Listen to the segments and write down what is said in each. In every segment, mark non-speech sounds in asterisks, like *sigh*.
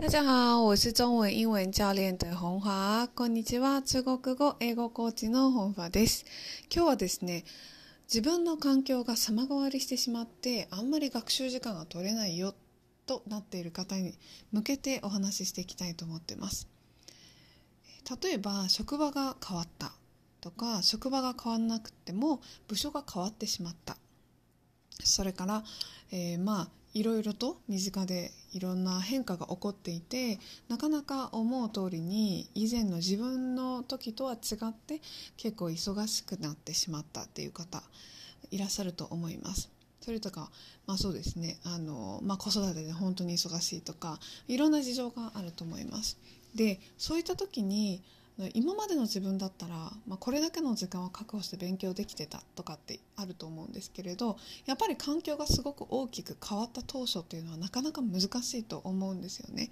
大家好，我是中文英文教練的本華。こんにちは。中国語、英語コーチの本華です。今日はですね、自分の環境が様変わりしてしまって、あんまり学習時間が取れないよとなっている方に向けてお話ししていきたいと思っています。例えば、職場が変わったとか、職場が変わらなくても部署が変わってしまった。それから、えー、まあいろいろと身近でいろんな変化が起こっていてなかなか思う通りに以前の自分の時とは違って結構忙しくなってしまったっていう方いらっしゃると思います。それとか、まあそうですね、あの、まあ子育てで本当に忙しいとか、いろんな事情があると思います。で、そういった時に、今までの自分だったら、まあ、これだけの時間を確保して勉強できてたとかってあると思うんですけれどやっぱり環境がすごく大きく変わった当初っていうのはなかなか難しいと思うんですよね。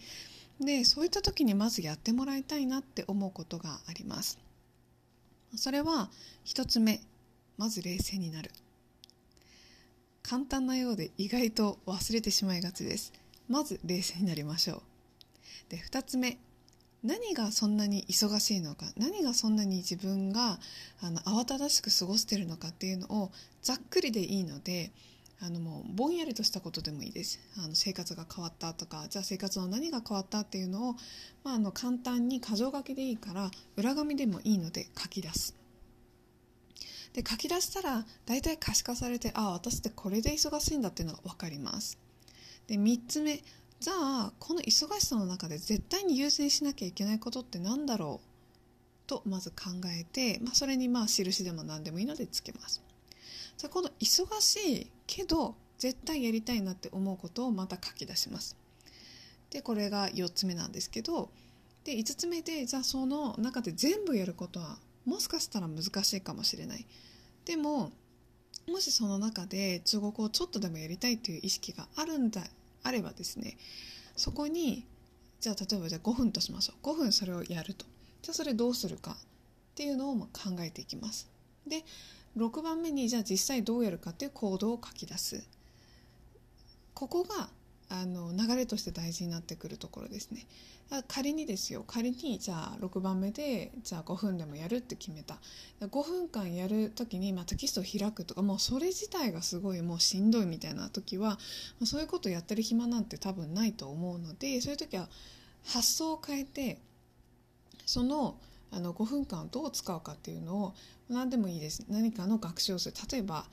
でそういった時にまずやってもらいたいなって思うことがあります。それは1つ目まず冷静になる簡単なようで意外と忘れてしまいがちですまず冷静になりましょうで2つ目何がそんなに忙しいのか何がそんなに自分があの慌ただしく過ごしているのかっていうのをざっくりでいいのであのもうぼんやりとしたことでもいいです。あの生活が変わったとかじゃあ生活の何が変わったっていうのを、まあ、あの簡単に箇条書きでいいから裏紙でもいいので書き出す。で書き出したら大体可視化されてああ私ってこれで忙しいんだっていうのが分かります。で3つ目じゃあこの忙しさの中で絶対に優先しなきゃいけないことって何だろうとまず考えて、まあ、それにまあ印でも何でもいいのでつけます。じゃあこの忙しいけど絶対やりたいなって思うことをまた書き出します。でこれが4つ目なんですけどで5つ目でじゃあその中で全部やることはもしかしたら難しいかもしれない。でももしその中で中国語をちょっとでもやりたいという意識があるんだあればですねそこにじゃあ例えばじゃあ5分としましょう。5分それをやると。じゃあそれどうするかっていうのを考えていきます。で6番目にじゃあ実際どうやるかっていう行動を書き出す。ここがあの流れとして大事になってくるところですね。仮にですよ。仮にじゃあ6番目でじゃあ5分でもやるって決めた。5分間やる時に、まあ、テキストを開くとかもうそれ自体がすごいもうしんどいみたいな時はそういうことやってる暇なんて多分ないと思うのでそういう時は発想を変えてそのあの5分間をどう使うかっていうのを何でもいいです。何かの学習をする。例えば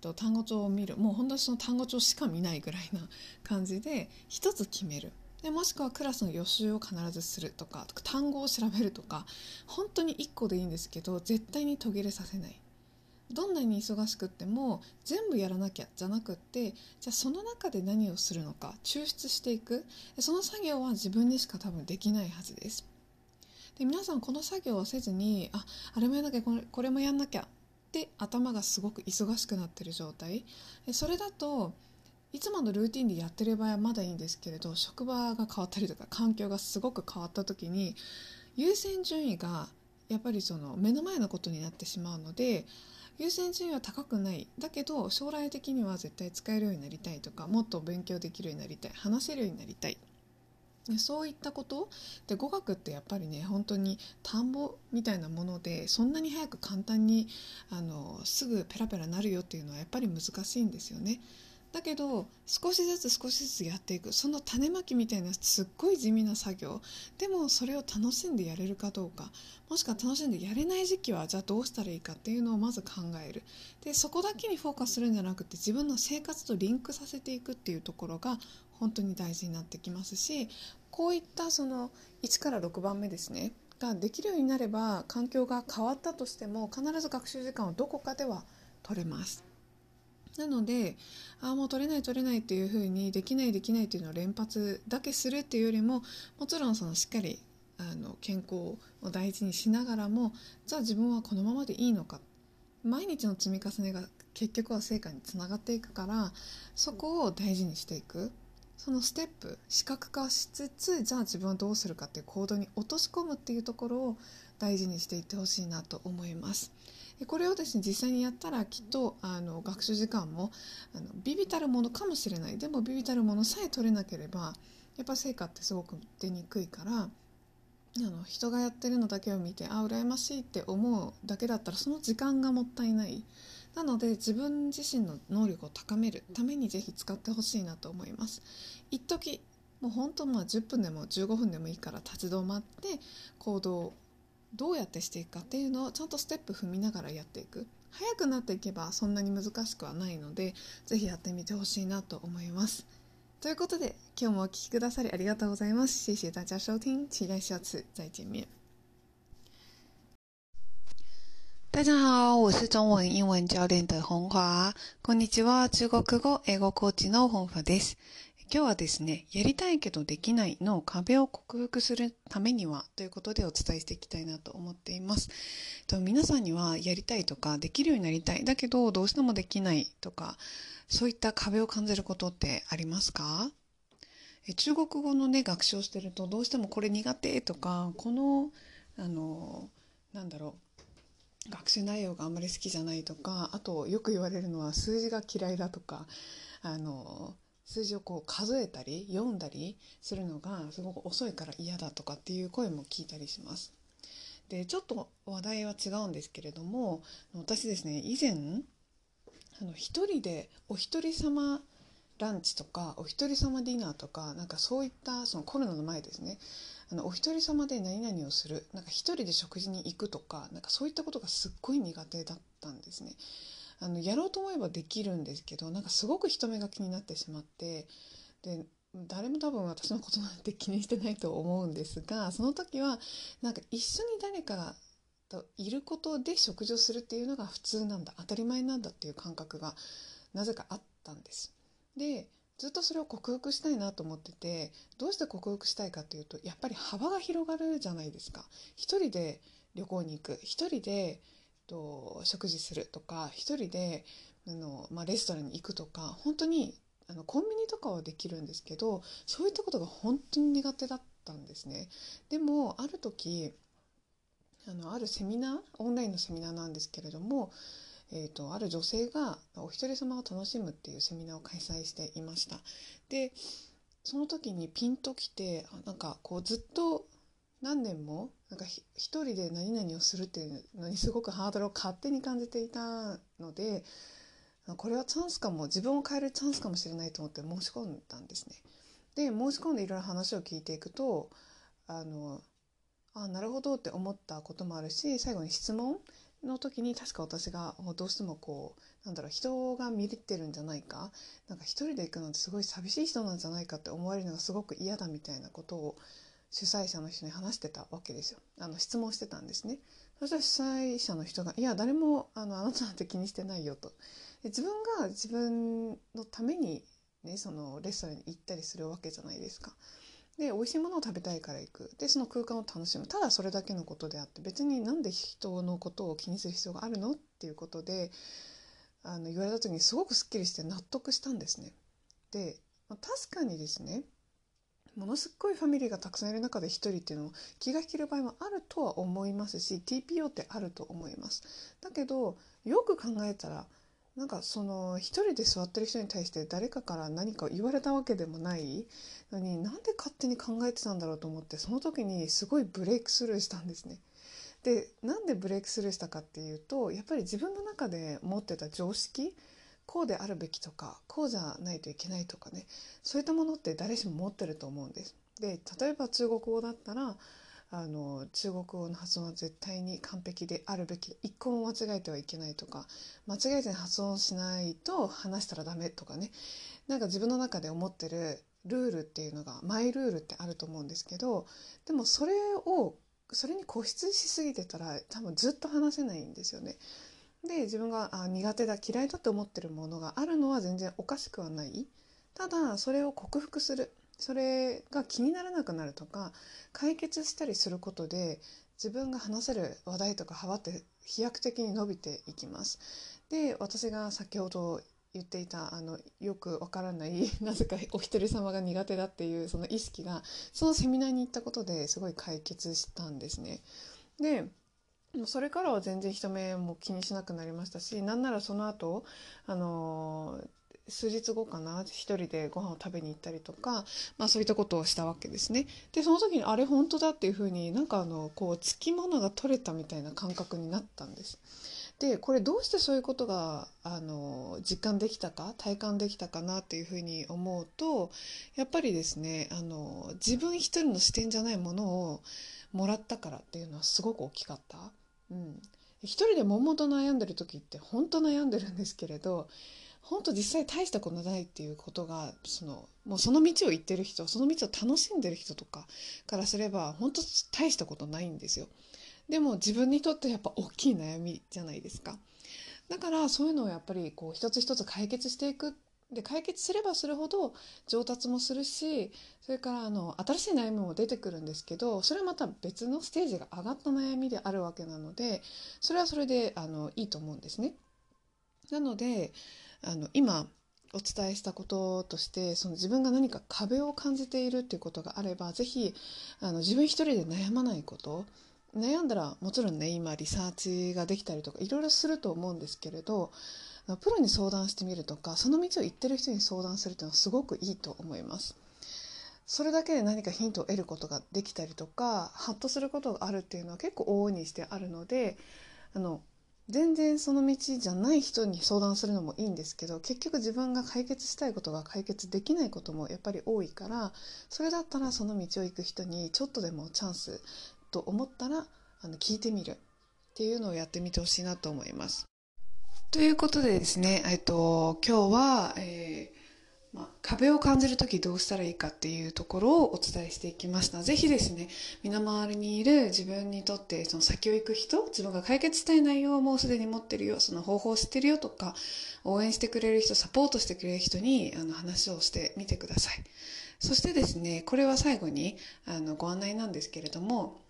と単語帳を見る。もう本当にその単語帳しか見ないぐらいな感じで一つ決める。でもしくはクラスの予習を必ずするとか単語を調べるとか本当に1個でいいんですけど絶対に途切れさせない。どんなに忙しくっても全部やらなきゃじゃなくってじゃあその中で何をするのか抽出していく。その作業は自分にしか多分できないはずです。で皆さんこの作業をせずにああれもやんなきゃこれこれもやんなきゃって頭がすごく忙しくなってる状態。それだといつものルーティンでやってる場合はまだいいんですけれど職場が変わったりとか環境がすごく変わった時に優先順位がやっぱりその目の前のことになってしまうので優先順位は高くない。だけど将来的には絶対使えるようになりたいとかもっと勉強できるようになりたい。話せるようになりたい。でそういったこと？で語学ってやっぱりね本当に田んぼみたいなものでそんなに早く簡単にあのすぐペラペラなるよっていうのはやっぱり難しいんですよね。だけど少しずつ少しずつやっていく。その種まきみたいなすっごい地味な作業。でもそれを楽しんでやれるかどうか。もしくは楽しんでやれない時期はじゃあどうしたらいいかっていうのをまず考える。でそこだけにフォーカスするんじゃなくて自分の生活とリンクさせていくっていうところが本当に大事になってきますしこういったその1から6番目ですねができるようになれば環境が変わったとしても必ず学習時間をどこかでは取れます。なのでああもう取れない取れないっていうふうにできないできないっていうのを連発だけするっていうよりももちろんそのしっかりあの健康を大事にしながらもじゃあ自分はこのままでいいのか毎日の積み重ねが結局は成果につながっていくからそこを大事にしていくそのステップ視覚化しつつじゃあ自分はどうするかっていう行動に落とし込むっていうところを大事にしていってほしいなと思います。これをですね実際にやったらきっとあの学習時間もあのビビたるものかもしれないでもビビたるものさえ取れなければやっぱ成果ってすごく出にくいからあの人がやってるのだけを見てあ羨ましいって思うだけだったらその時間がもったいないなので自分自身の能力を高めるためにぜひ使ってほしいなと思います。一時もう本当まあ10分でも15分でもいいから立ち止まって行動をどうやってしていくかっていうのをちゃんとステップ踏みながらやっていく。早くなっていけばそんなに難しくはないのでぜひやってみてほしいなと思います。ということで今日もお聴きくださりありがとうございます。谢谢大家收听期待下次再见面大家好，我是中文英文教練的本華。こんにちは、中国語、英語コーチの本華です。今日はですね、やりたいけどできないの壁を克服するためにはということでお伝えしていきたいなと思っています。皆さんにはやりたいとかできるようになりたい、だけどどうしてもできないとか、そういった壁を感じることってありますか？中国語のね、学習をしてるとどうしてもこれ苦手とか、この、あの、なんだろう、学習内容があんまり好きじゃないとかあとよく言われるのは数字が嫌いだとかあの数字をこう数えたり読んだりするのがすごく遅いから嫌だとかっていう声も聞いたりします。でちょっと話題は違うんですけれども私ですね以前あの一人でお一人様ランチとかお一人様ディナーとかなんかそういったそのコロナの前ですねあのお一人様で何々をするなんか一人で食事に行くとかなんかそういったことがすっごい苦手だったんですね。あのやろうと思えばできるんですけどなんかすごく人目が気になってしまってで誰も多分私のことなんて気にしてないと思うんですがその時はなんか一緒に誰かといることで食事をするっていうのが普通なんだ当たり前なんだっていう感覚がなぜかあったんです。でずっとそれを克服したいなと思っててどうして克服したいかというとやっぱり幅が広がるじゃないですか。一人で旅行に行く。一人でと食事するとか一人であの、まあ、レストランに行くとか本当にあのコンビニとかはできるんですけどそういったことが本当に苦手だったんですね。でもある時あのあるセミナーオンラインのセミナーなんですけれどもえーと、ある女性がお一人様を楽しむっていうセミナーを開催していました。でその時にピンときてなんかこうずっと何年もなんか一人で何々をするっていうのにすごくハードルを勝手に感じていたのでこれはチャンスかも自分を変えるチャンスかもしれないと思って申し込んだんですね。で申し込んでいろいろ話を聞いていくとあのあなるほどって思ったこともあるし最後に質問の時に確か私がどうしてもこうなんだろう人が見れてるんじゃないかなんか一人で行くなんてすごい寂しい人なんじゃないかって思われるのがすごく嫌だみたいなことを主催者の人に話してたわけですよ。あの質問してたんですね。そしたら主催者の人が「いや誰もあのあなたなんて気にしてないよ」と。で自分が自分のためにねそのレストランに行ったりするわけじゃないですか。で美味しいものを食べたいから行くでその空間を楽しむただそれだけのことであって別になんで人のことを気にする必要があるのっていうことであの言われた時にすごくすっきりして納得したんですね。で、確かにですねものすごいファミリーがたくさんいる中で1人っていうのを気が引ける場合もあるとは思いますし TPO ってあると思います。だけどよく考えたらなんかその一人で座ってる人に対して誰かから何か言われたわけでもないのになんで勝手に考えてたんだろうと思ってその時にすごいブレイクスルーしたんですね。でなんでブレイクスルーしたかっていうとやっぱり自分の中で持ってた常識こうであるべきとかこうじゃないといけないとかねそういったものって誰しも持ってると思うんです。で例えば中国語だったらあの中国語の発音は絶対に完璧であるべき。一個も間違えてはいけないとか間違えて発音しないと話したらダメとかね。なんか自分の中で思ってるルールっていうのがマイルールってあると思うんですけどでもそれをそれに固執しすぎてたら多分ずっと話せないんですよね。で自分があ苦手だ嫌いだと思ってるものがあるのは全然おかしくはない。ただそれを克服する。それが気にならなくなるとか解決したりすることで自分が話せる話題とか幅って飛躍的に伸びていきます。で私が先ほど言っていたあのよくわからない *laughs* なぜかお一人様が苦手だっていうその意識がそのセミナーに行ったことですごい解決したんですね。でそれからは全然人目も気にしなくなりましたしなんならその後あの数日後かな一人でご飯を食べに行ったりとか、まあ、そういったことをしたわけですね。でその時にあれ本当だっていうふうになんかあのこうつきものが取れたみたいな感覚になったんです。でこれどうしてそういうことがあの実感できたか体感できたかなっていうふうに思うとやっぱりですねあの自分一人の視点じゃないものをもらったからっていうのはすごく大きかった。うん、一人で悶々と悩んでる時って本当悩んでるんですけれど本当実際大したことないっていうことがそのもうその道を行ってる人その道を楽しんでる人とかからすれば本当大したことないんですよ。でも自分にとってやっぱ大きい悩みじゃないですか。だからそういうのをやっぱりこう一つ一つ解決していくで解決すればするほど上達もするしそれからあの新しい悩みも出てくるんですけどそれはまた別のステージが上がった悩みであるわけなのでそれはそれであのいいと思うんですね。なのであの今お伝えしたこととしてその自分が何か壁を感じているっていうことがあれば是非あの自分一人で悩まないこと悩んだらもちろんね今リサーチができたりとかいろいろすると思うんですけれどプロに相談してみるとかその道を行ってる人に相談するっていうのはすごくいいと思います。それだけで何かヒントを得ることができたりとかハッとすることがあるっていうのは結構往々にしてあるのであの全然その道じゃない人に相談するのもいいんですけど結局自分が解決したいことが解決できないこともやっぱり多いからそれだったらその道を行く人にちょっとでもチャンスと思ったらあの聞いてみるっていうのをやってみてほしいなと思います。ということでですね、えっと、今日は、えーまあ、壁を感じる時どうしたらいいかっていうところをお伝えしていきました。ぜひですね身の回りにいる自分にとってその先を行く人自分が解決したい内容をもうすでに持ってるよその方法を知ってるよとか応援してくれる人サポートしてくれる人にあの話をしてみてください。そしてですねこれは最後にあのご案内なんですけれども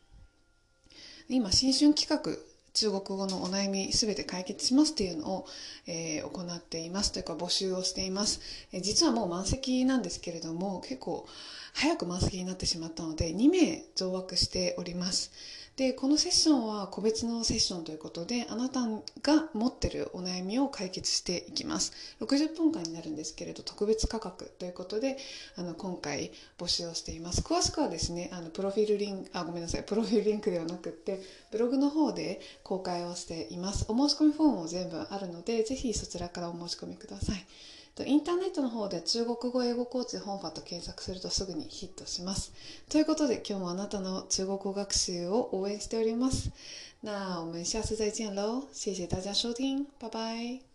今新春企画中国語のお悩みすべて解決しますっていうのを、えー、行っていますというか募集をしています、えー、実はもう満席なんですけれども結構早く満席になってしまったので2名増枠しております。でこのセッションは個別のセッションということであなたが持ってるお悩みを解決していきます。60分間になるんですけれど特別価格ということであの今回募集をしています。詳しくはですねあのプロフィールリンクあごめんなさいプロフィールリンクではなくってブログの方で公開をしています。お申し込みフォームも全部あるのでぜひそちらからお申し込みください。インターネットの方で中国語英語コーチ本場と検索するとすぐにヒットします。ということで今日もあなたの中国語学習を応援しております。那我们下次再见喽，谢谢大家收听，拜拜。